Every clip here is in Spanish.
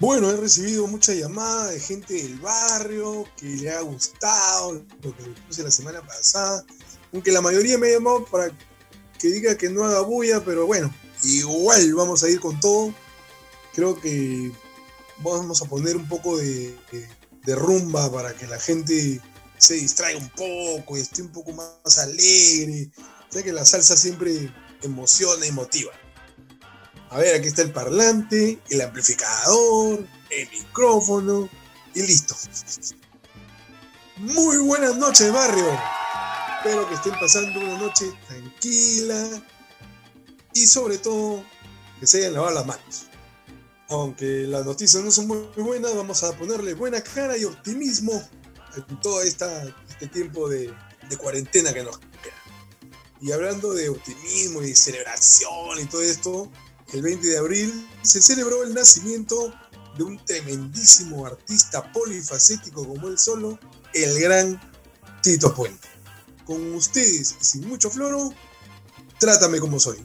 Bueno, he recibido muchas llamadas de gente del barrio que le ha gustado lo que puse la semana pasada. Aunque la mayoría me ha llamado para que diga que no haga bulla, pero bueno, igual vamos a ir con todo. Creo que vamos a poner un poco de, de rumba para que la gente se distraiga un poco y esté un poco más alegre. Ya que la salsa siempre emociona y motiva. A ver, aquí está el parlante, el amplificador, el micrófono y listo. Muy buenas noches, barrio. Espero que estén pasando una noche tranquila y sobre todo que se hayan lavado las manos. Aunque las noticias no son muy buenas, vamos a ponerle buena cara y optimismo en todo esta, este tiempo de, de cuarentena que nos queda. Y hablando de optimismo y celebración y todo esto, el 20 de abril se celebró el nacimiento de un tremendísimo artista polifacético como él solo, el gran Tito Puente. Con ustedes, sin mucho floro, trátame como soy.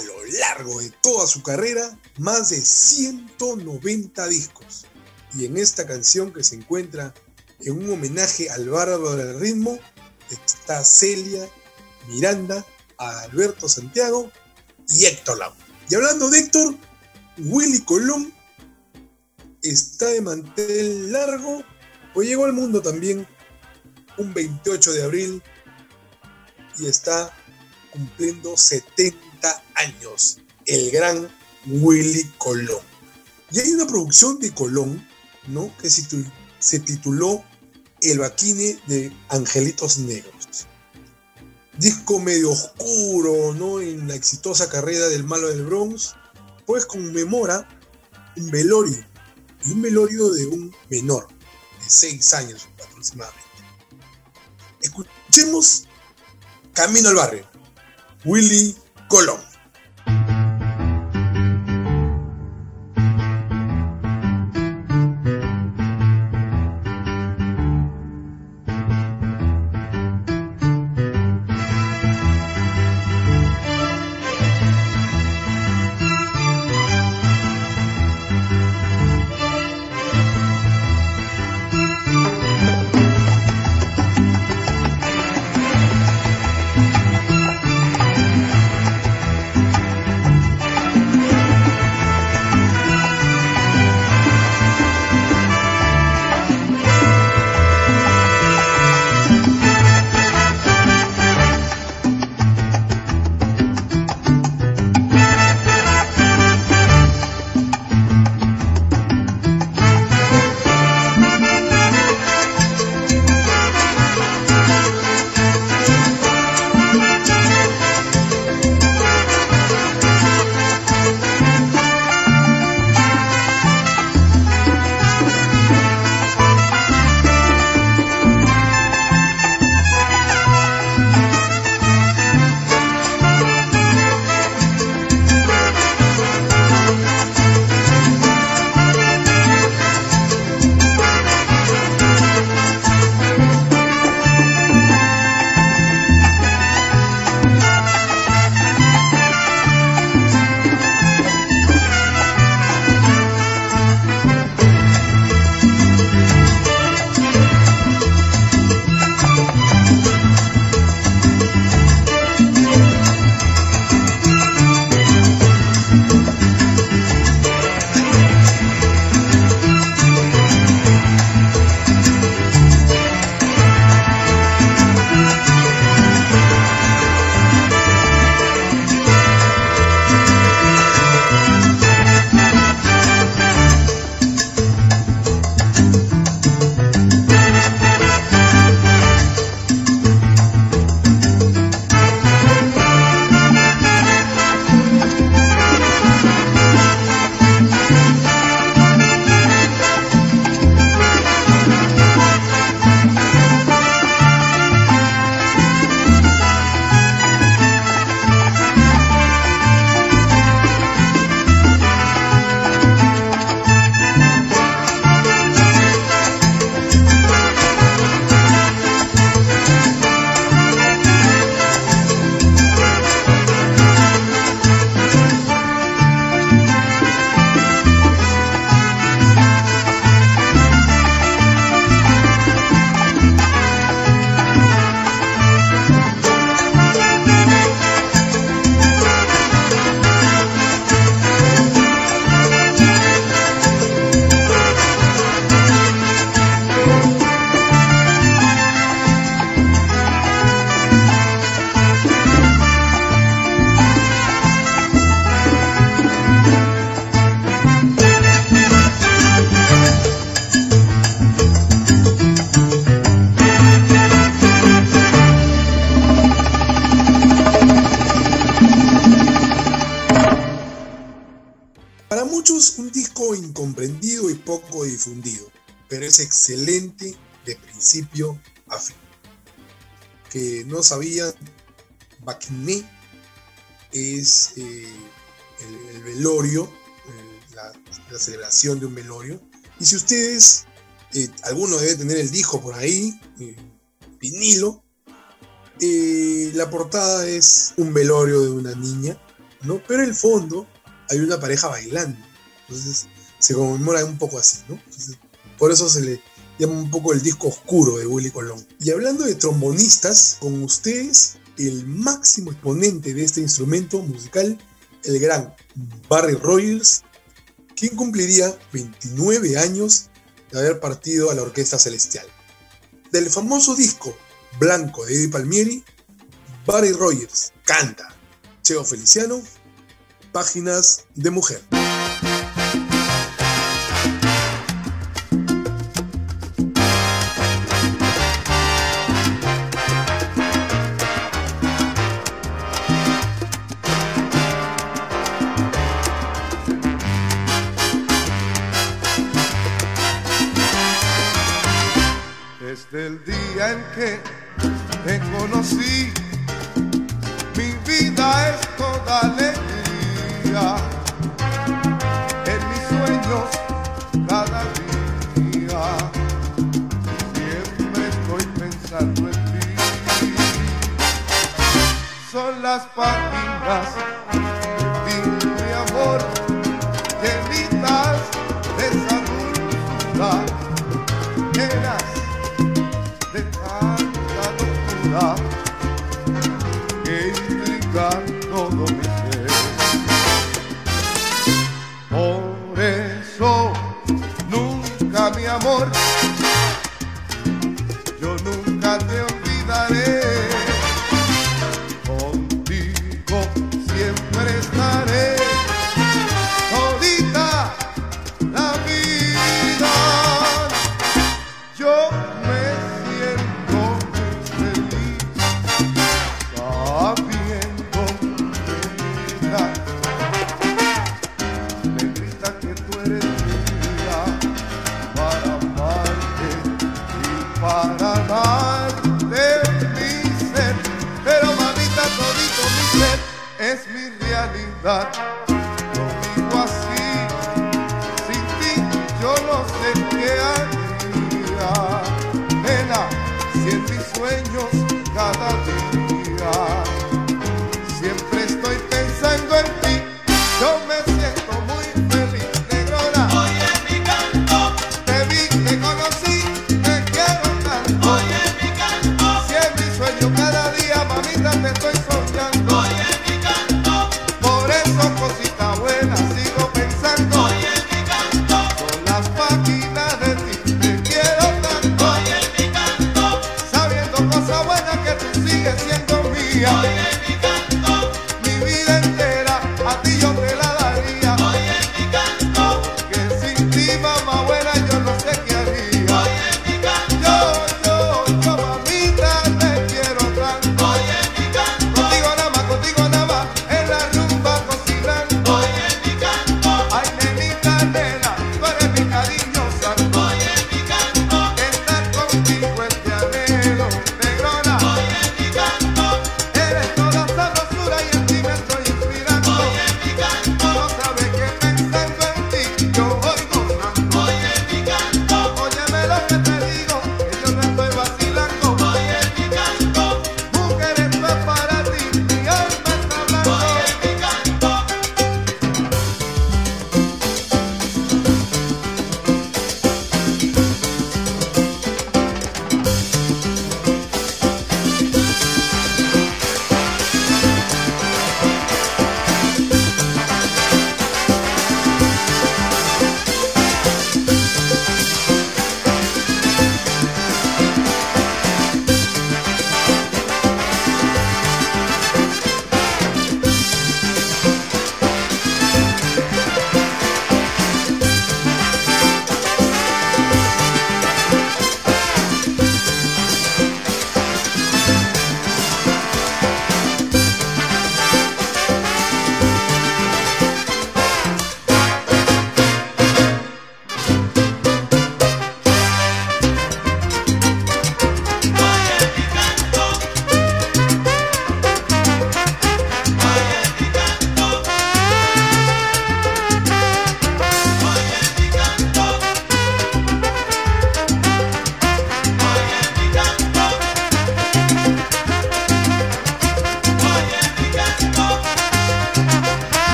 a lo largo de toda su carrera más de 190 discos. Y en esta canción que se encuentra en un homenaje al bárbaro del ritmo está Celia, Miranda, Alberto Santiago y Héctor Lau Y hablando de Héctor, Willy Colón está de mantel largo, pues llegó al mundo también un 28 de abril y está cumpliendo 70 años, el gran Willy Colón. Y hay una producción de Colón, ¿no? Que se, tituló, El Baquine de Angelitos Negros. Disco medio oscuro, ¿no? En la exitosa carrera del malo del Bronx, pues conmemora un velorio, y un velorio de un menor, de 6 años aproximadamente. Escuchemos Camino al Barrio, Willy Colón. Principio a. Que no sabían, Bacné es eh, el, el velorio, el- la, celebración de un velorio. Y si ustedes, eh, alguno debe tener el disco por ahí, eh, vinilo, eh, la portada es un velorio de una niña, ¿no? Pero en el fondo hay una pareja bailando. Entonces se conmemora un poco así, ¿no? Por eso se le llama un poco el disco oscuro de Willy Colón. Y hablando de trombonistas, con ustedes el máximo exponente de este instrumento musical, el gran Barry Rogers, quien cumpliría 29 años de haber partido a la Orquesta Celestial. Del famoso disco Blanco de Eddie Palmieri, Barry Rogers canta Cheo Feliciano, Páginas de Mujer. Desde el día en que te conocí, mi vida es toda alegría. En mis sueños, cada día, siempre estoy pensando en ti. Son las páginas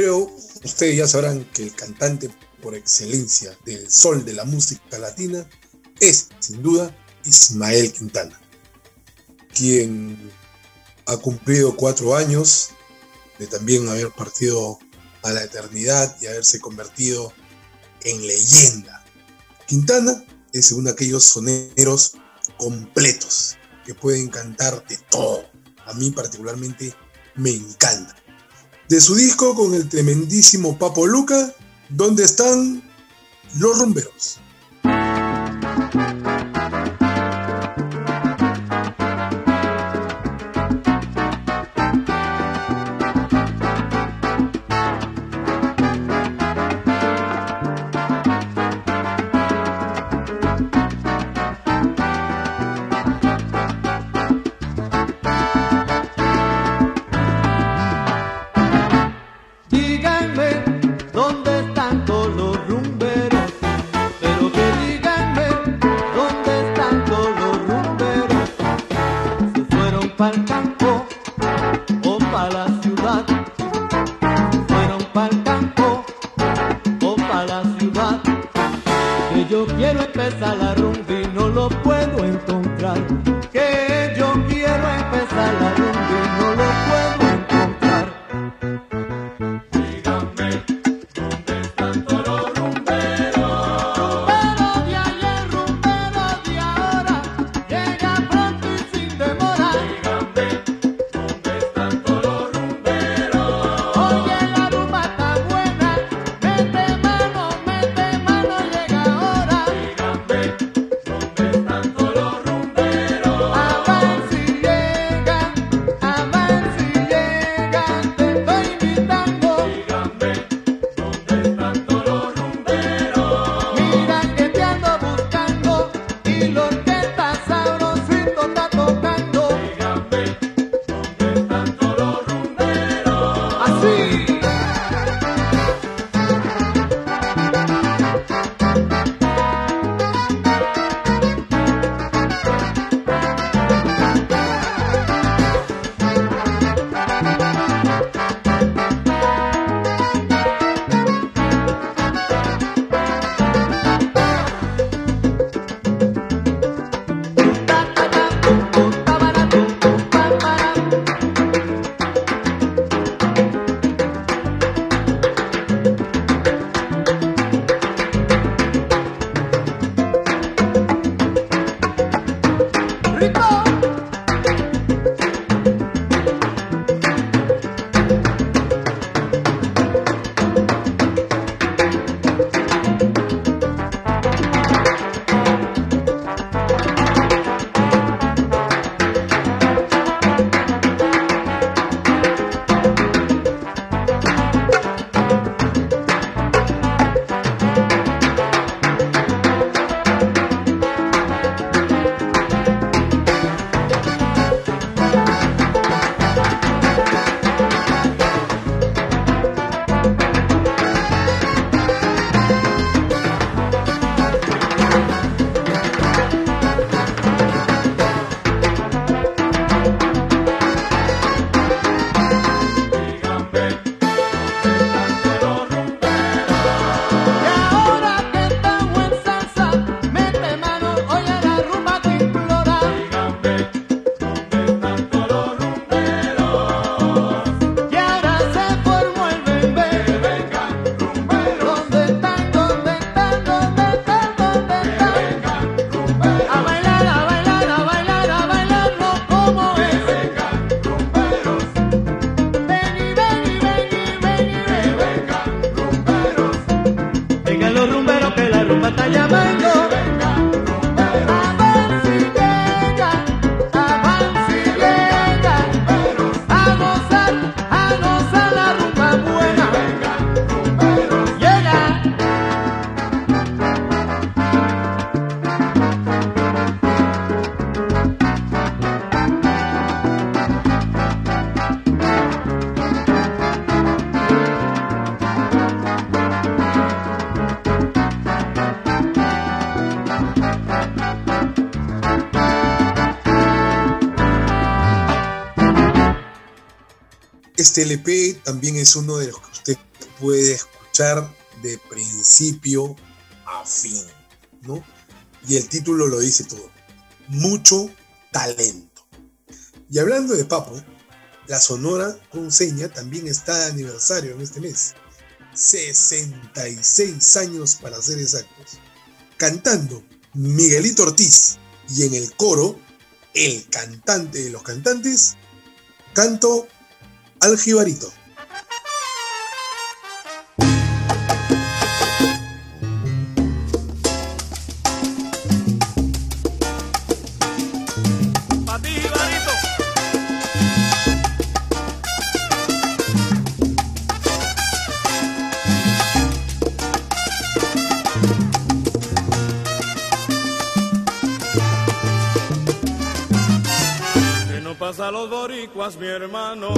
Pero ustedes ya sabrán que el cantante por excelencia del sol de la música latina es, sin duda, Ismael Quintana, quien ha cumplido cuatro años de también haber partido a la eternidad y haberse convertido en leyenda. Quintana es uno de aquellos soneros completos que pueden cantar de todo. A mí particularmente me encanta de su disco con el tremendísimo Papo Luca, donde están los rumberos. Este LP también es uno de los que usted puede escuchar de principio a fin, ¿no? Y el título lo dice todo. Mucho talento. Y hablando de Papo, la Sonora Conseña también está de aniversario en este mes. 66 años para ser exactos. Cantando Miguelito Ortiz y en el coro, el cantante de los cantantes, canto al jibarito. a los boricuas, mi hermano.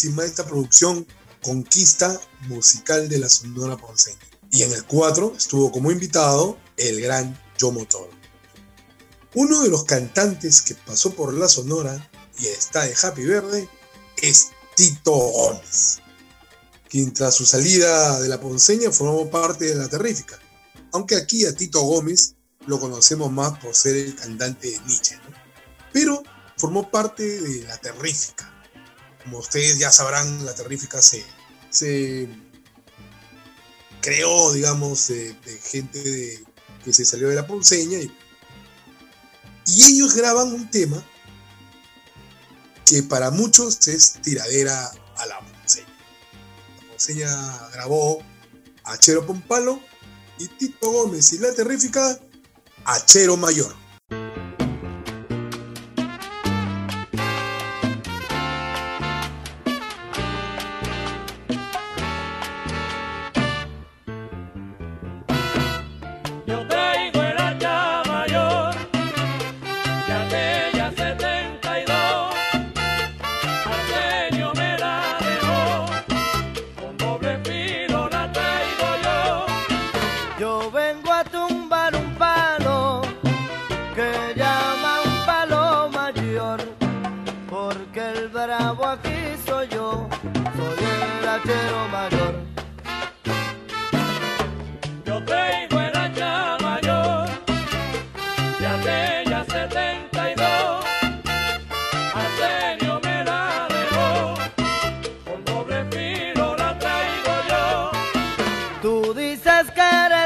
máxima esta producción Conquista Musical de la Sonora Ponceña. Y en el 4 estuvo como invitado el gran Yomo Toro. Uno de los cantantes que pasó por la Sonora y está de Happy Verde es Tito Gómez, quien tras su salida de la Ponceña formó parte de la Terrífica, aunque aquí a Tito Gómez lo conocemos más por ser el cantante de Nietzsche, pero formó parte de la Terrífica, como ustedes ya sabrán, la terrífica se, se creó, digamos, de, gente que se salió de la ponceña. Y, ellos graban un tema que para muchos es tiradera a la ponceña. La ponceña grabó a Chero Pompalo y Tito Gómez y la terrífica a Chero Mayor. Tú dices que eres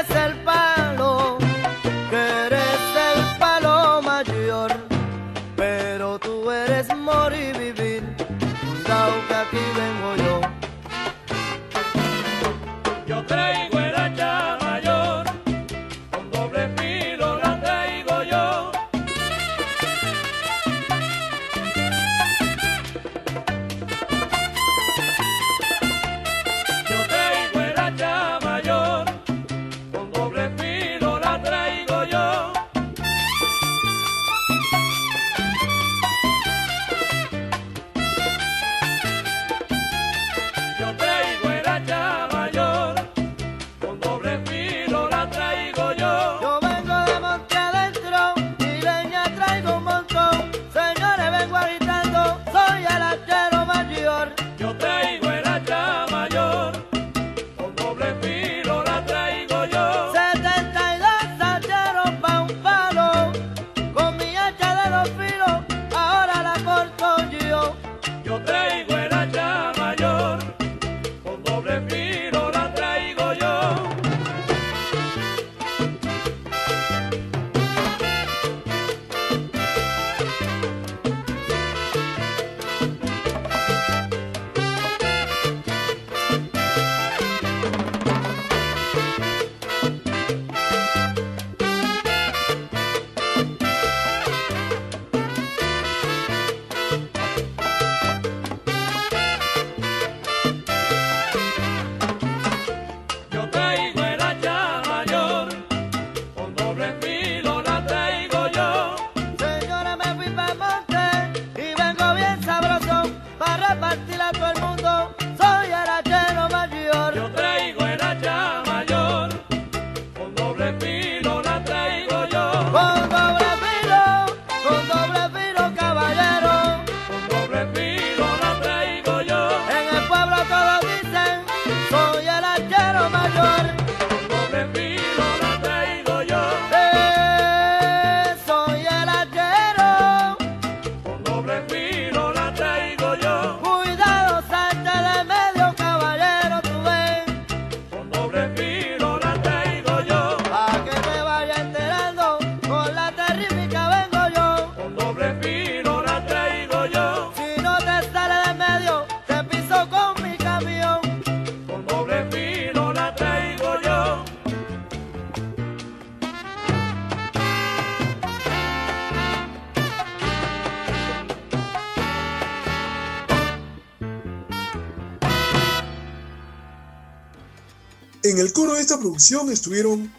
estuvieron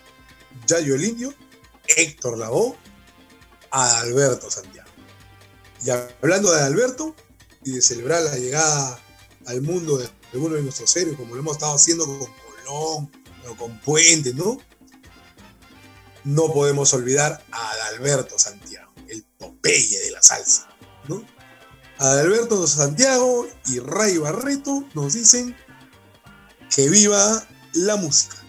Yayo el Indio, Héctor Lavoe, Adalberto Santiago. Y hablando de Adalberto y de celebrar la llegada al mundo de algunos de nuestros héroes, como lo hemos estado haciendo con Colón, o con Puente, ¿no? No podemos olvidar a Adalberto Santiago, el Popeye de la salsa, ¿no? Adalberto Santiago y Ray Barreto nos dicen que viva la música.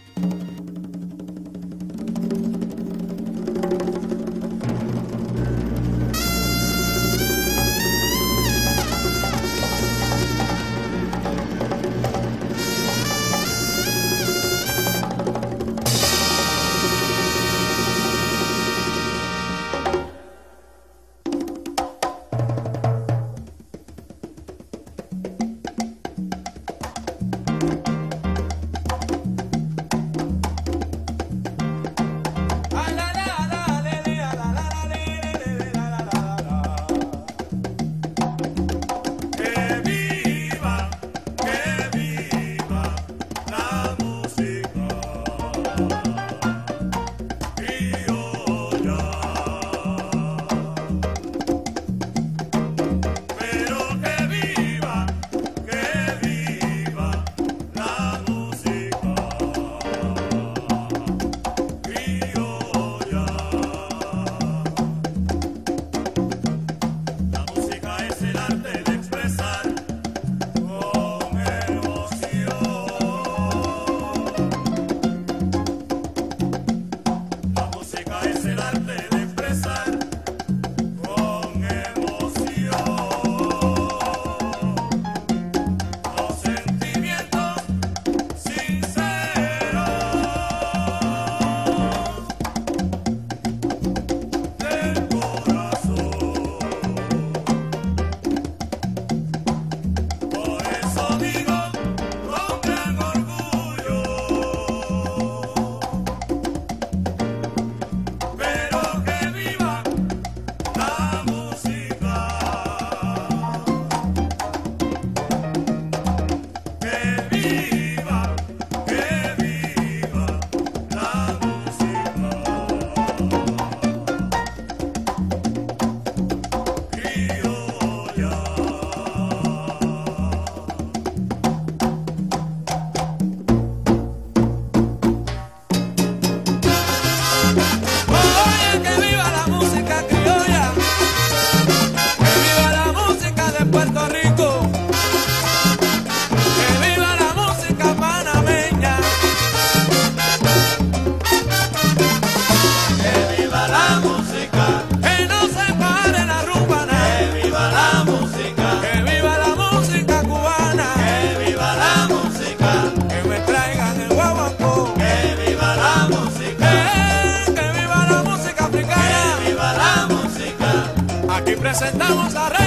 Presentamos a Rey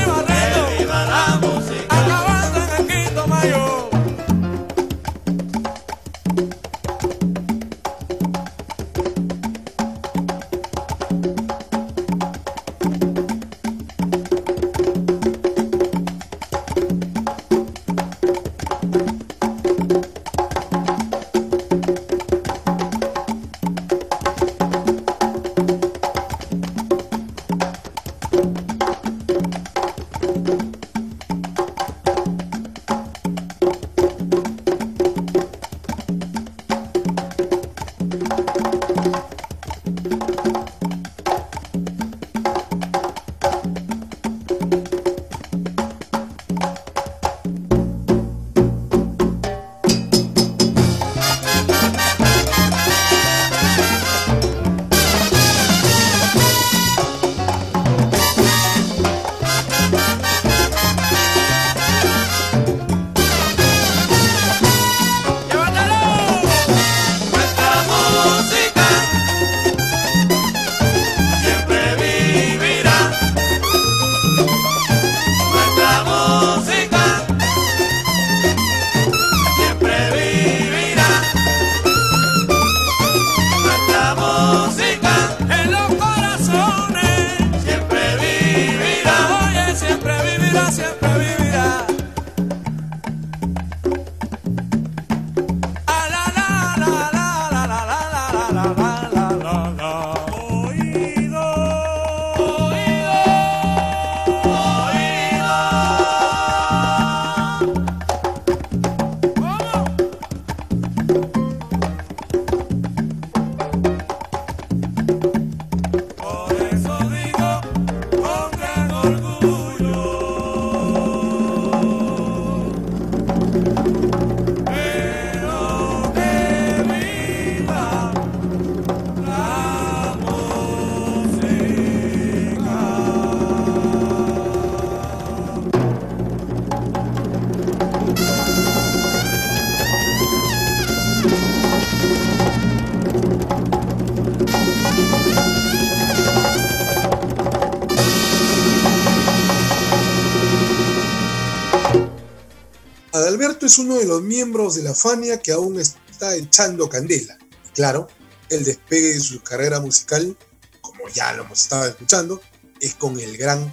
de los miembros de la Fania que aún está echando candela. Claro, el despegue de su carrera musical, como ya lo hemos estado escuchando, es con el gran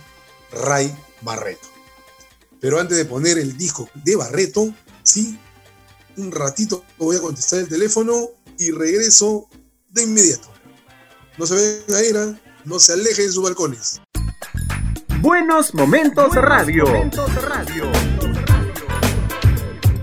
Ray Barreto. Pero antes de poner el disco de Barreto, sí, un ratito voy a contestar el teléfono y regreso de inmediato. No se ven a ir, no se alejen de sus balcones. Buenos Momentos Radio.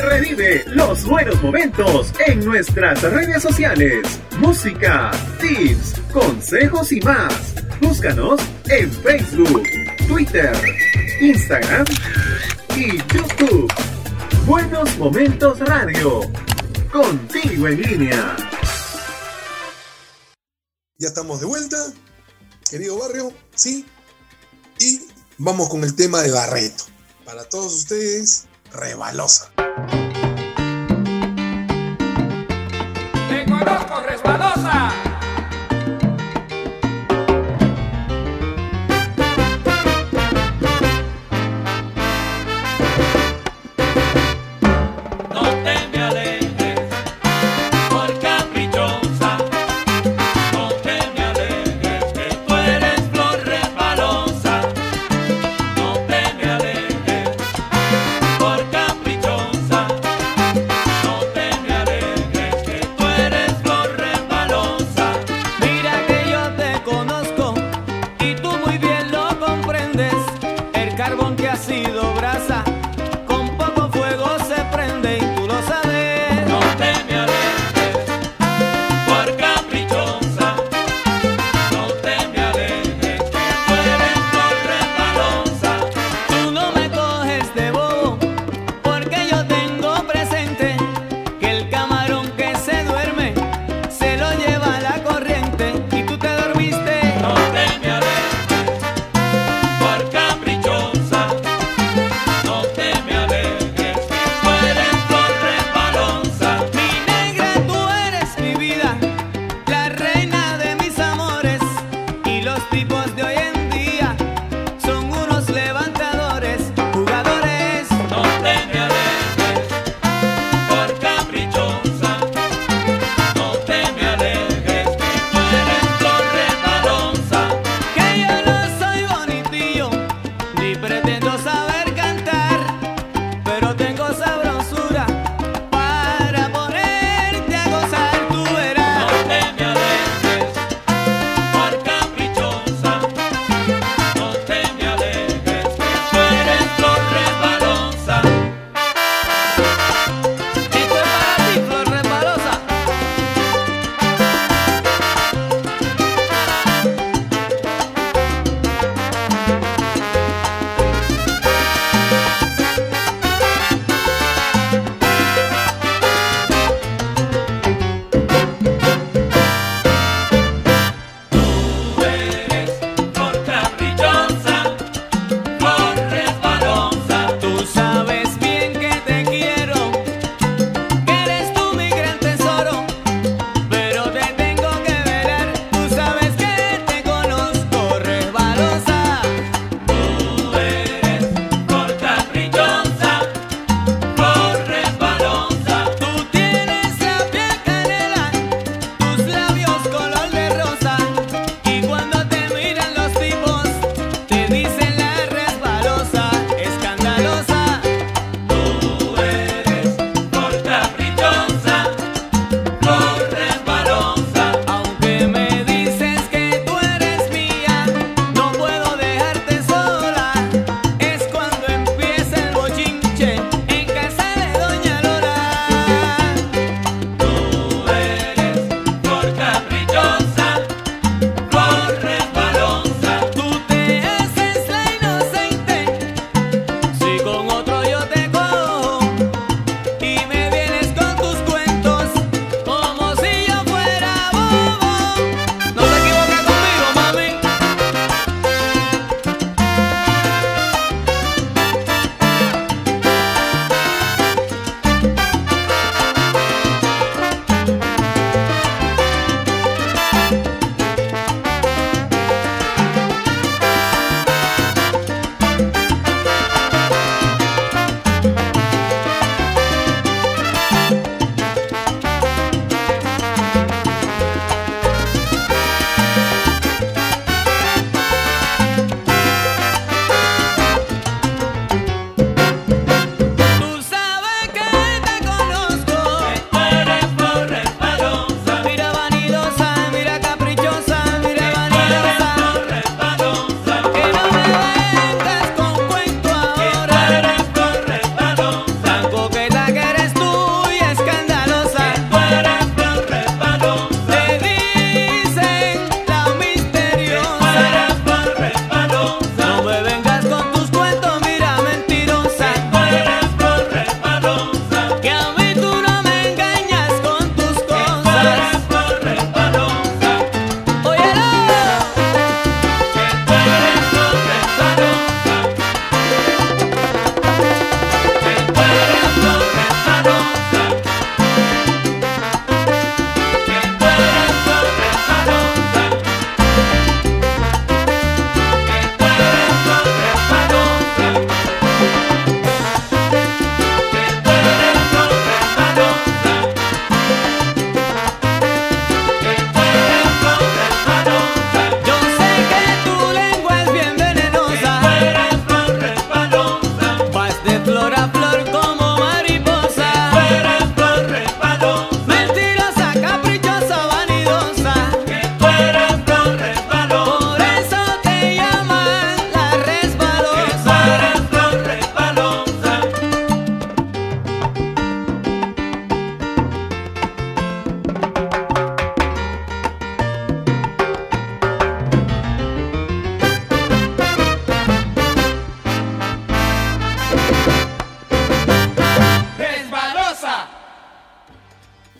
Revive los buenos momentos en nuestras redes sociales. Música, tips, consejos y más. Búscanos en Facebook, Twitter, Instagram y YouTube. Buenos Momentos Radio. Contigo en línea. Ya estamos de vuelta, querido barrio, sí. Y vamos con el tema de Barreto. Para todos ustedes, Rebalosa. Te conozco resbalosa.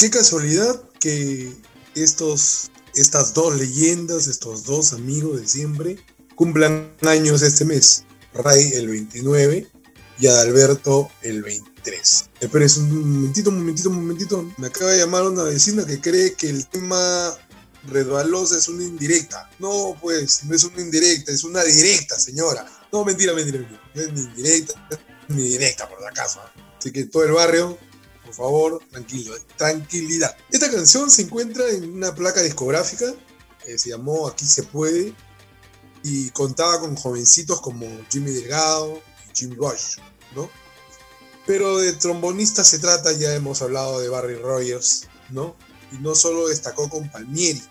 Qué casualidad que estos, estas dos leyendas, estos dos amigos de siempre, cumplan años este mes. Ray el 29 y Adalberto el 23. Espera un momentito, un momentito, un momentito. Me acaba de llamar una vecina que cree que el tema resbalosa es una indirecta. No, pues, no es una indirecta, es una directa, señora. No, mentira, mentira, mentira. No es ni indirecta, ni directa, por si acaso. ¿eh? Así que todo el barrio, por favor, tranquilo, eh, tranquilidad. Esta canción se encuentra en una placa discográfica que se llamó Aquí se puede y contaba con jovencitos como Jimmy Delgado y Jimmy Bush, ¿no? Pero de trombonista se trata, ya hemos hablado de Barry Rogers, ¿no? Y no solo destacó con Palmieri,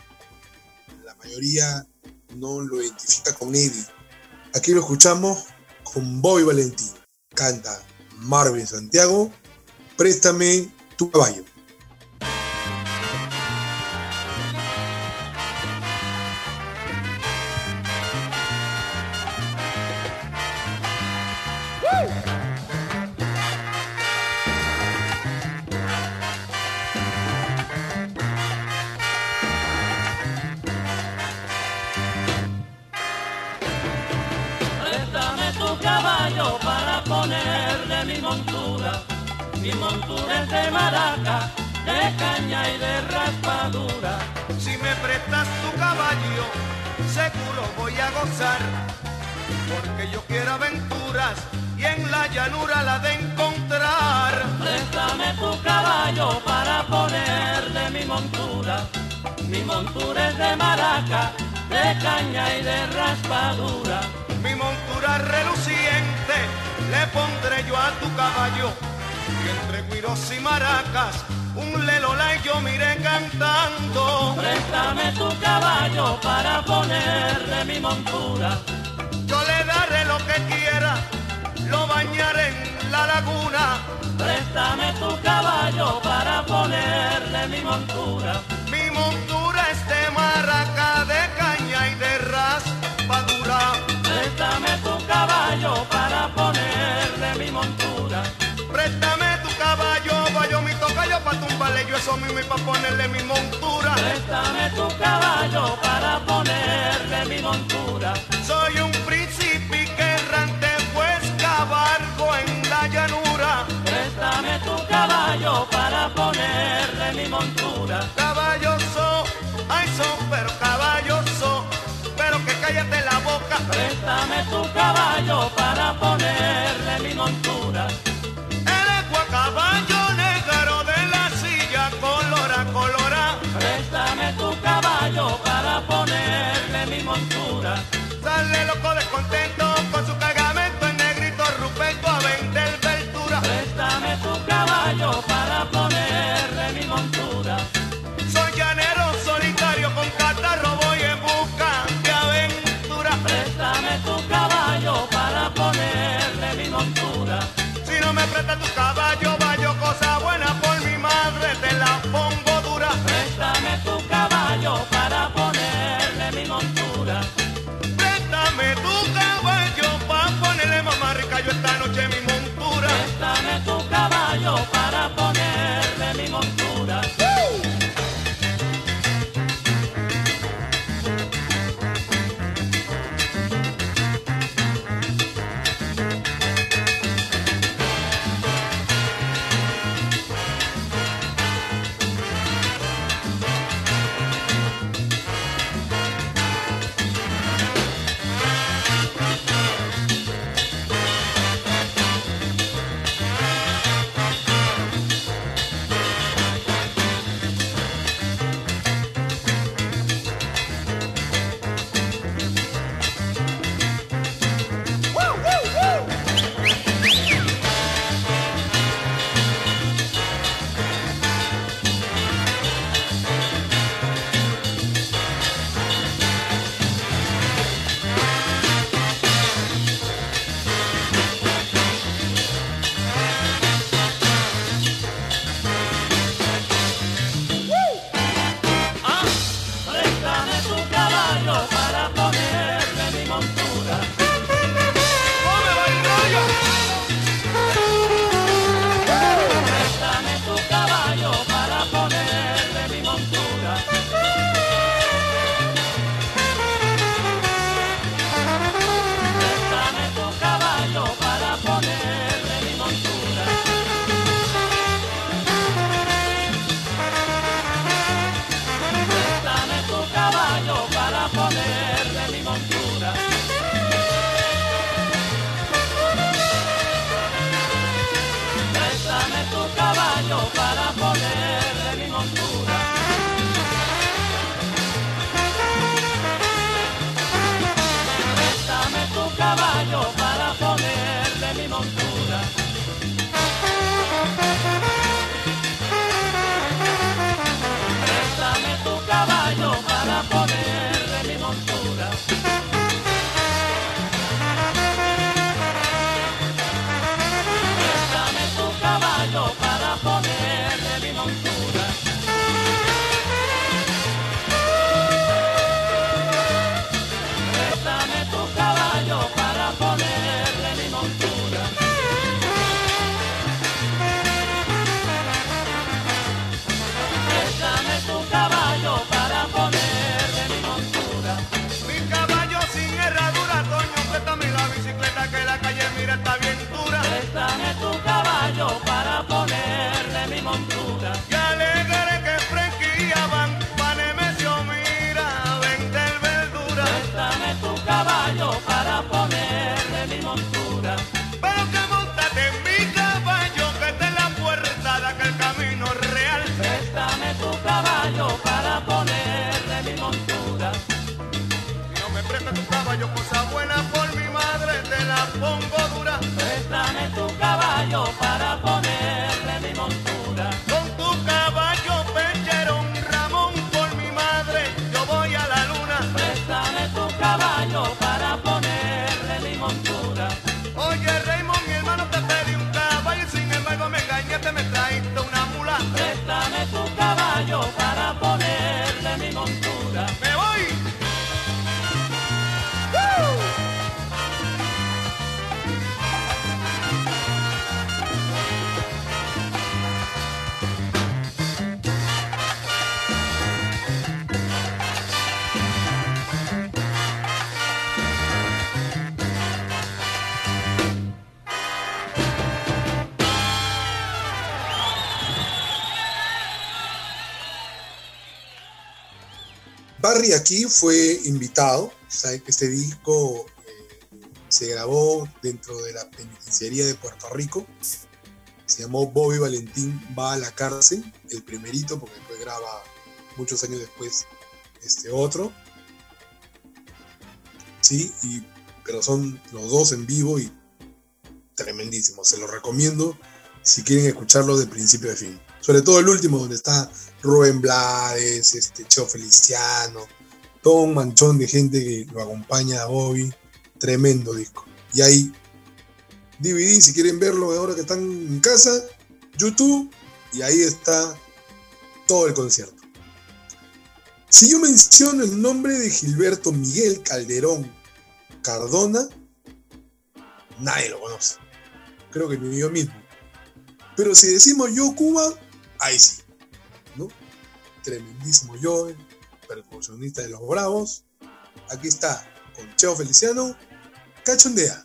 la mayoría no lo identifica con Eddie. Aquí lo escuchamos con Bobby Valentín. Canta Marvin Santiago, Préstame tu caballo. Porque yo quiero aventuras y en la llanura la de encontrar. Préstame tu caballo para ponerle mi montura. Mi montura es de maraca, de caña y de raspadura. Mi montura reluciente le pondré yo a tu caballo. Y entre guiros y maracas, un lelola y yo miré cantando. Préstame tu caballo para ponerle mi montura. Yo quiera, lo bañaré en la laguna. Préstame tu caballo para ponerle mi montura. Mi montura es de maraca, de caña y de raspadura. Préstame tu caballo para ponerle mi montura. Préstame tu caballo, vaya mi tocayo pa' tumbarle yo eso mismo y pa' ponerle mi montura. Préstame tu caballo para ponerle mi montura. Soy un príncipe caballo para ponerle mi montura. Caballoso, ay son, pero caballoso, pero que cállate la boca. Préstame tu caballo para ponerle mi montura. aquí fue invitado, sabe que este disco eh, se grabó dentro de la penitenciaría de Puerto Rico, se llamó Bobby Valentín va a la cárcel, el primerito, porque después graba muchos años después este otro. Sí, pero son los dos en vivo y tremendísimo. Se los recomiendo si quieren escucharlo de principio a fin. Sobre todo el último, donde está Rubén Blades, este Cho Feliciano, todo un manchón de gente que lo acompaña a Bobby. Tremendo disco. Y ahí DVD, si quieren verlo ahora que están en casa, YouTube, y ahí está todo el concierto. Si yo menciono el nombre de Gilberto Miguel Calderón Cardona, nadie lo conoce. Creo que ni yo mismo. Pero si decimos yo Cuba, ahí sí. ¿no? Tremendísimo yo, percusionista de los Bravos. Aquí está, con Cheo Feliciano, Cachondea.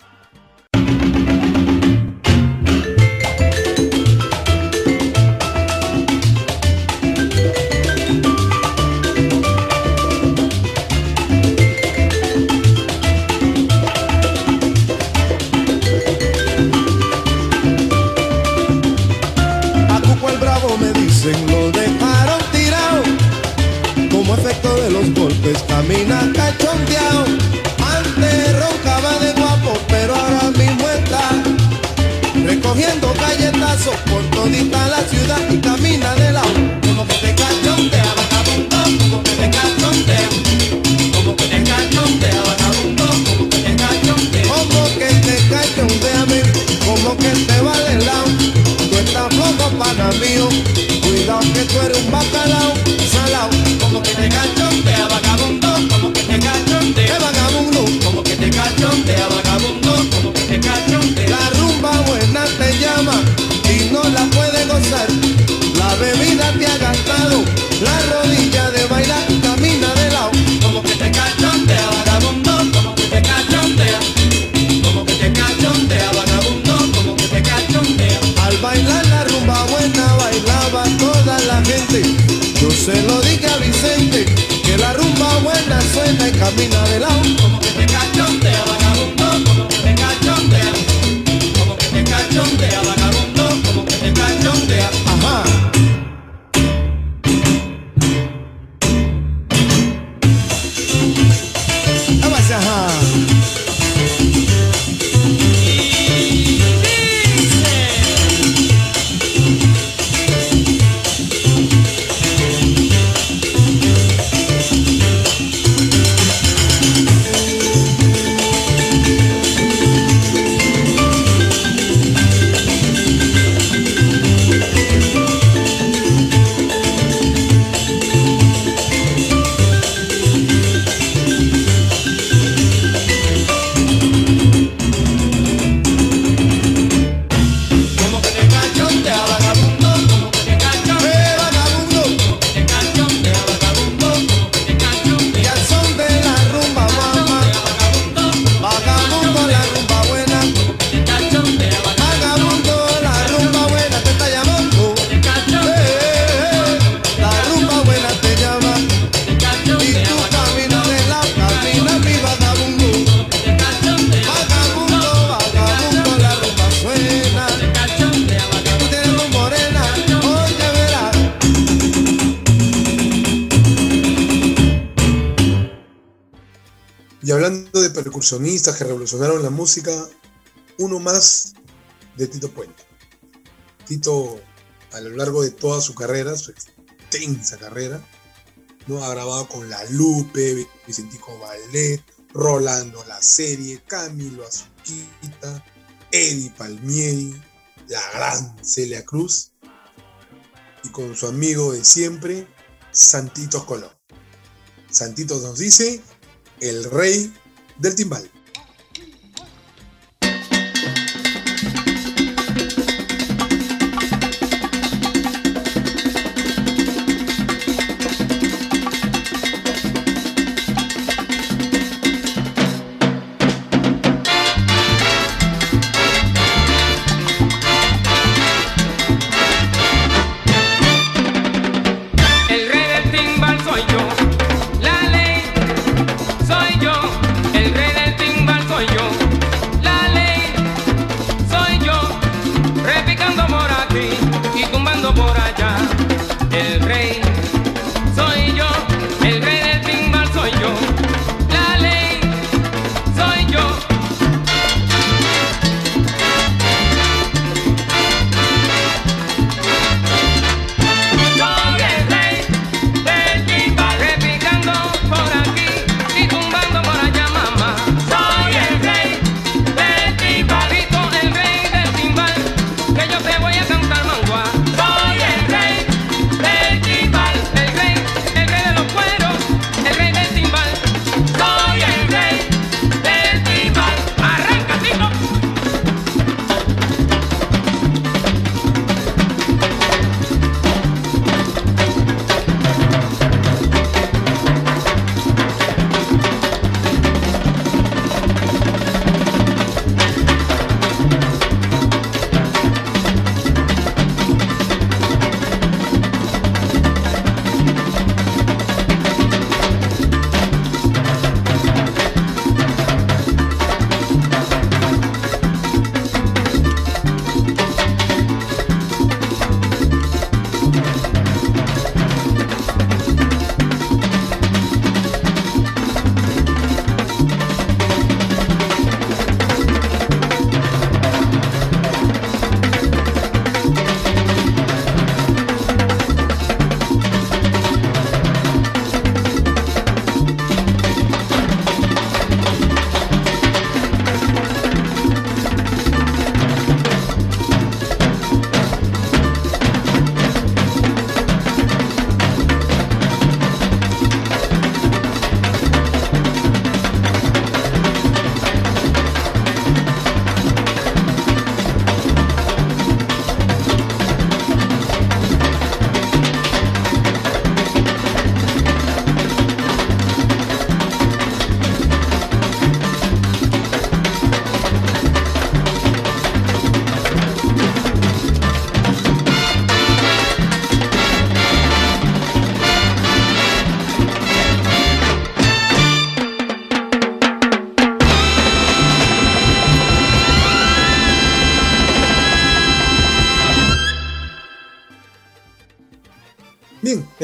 Que revolucionaron la música, uno más de Tito Puente. Tito, a lo largo de toda su carrera, su extensa carrera, ¿no? ha grabado con La Lupe, Vicentico Ballet, Rolando La Serie, Camilo Azuquita, Eddie Palmieri, la gran Celia Cruz y con su amigo de siempre, Santitos Colón. Santitos nos dice, el rey del timbal.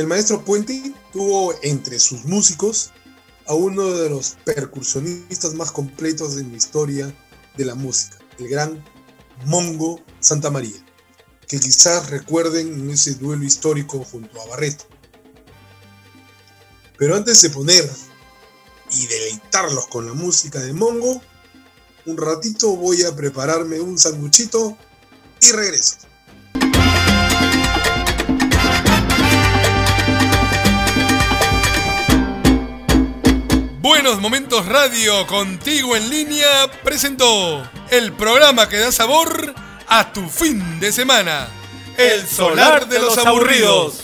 El maestro Puente tuvo entre sus músicos a uno de los percusionistas más completos en la historia de la música, el gran Mongo Santa María, que quizás recuerden en ese duelo histórico junto a Barreto. Pero antes de poner y deleitarlos con la música de Mongo, un ratito voy a prepararme un sanguchito y regreso. Momentos Radio contigo en línea presentó el programa que da sabor a tu fin de semana. El solar de los aburridos.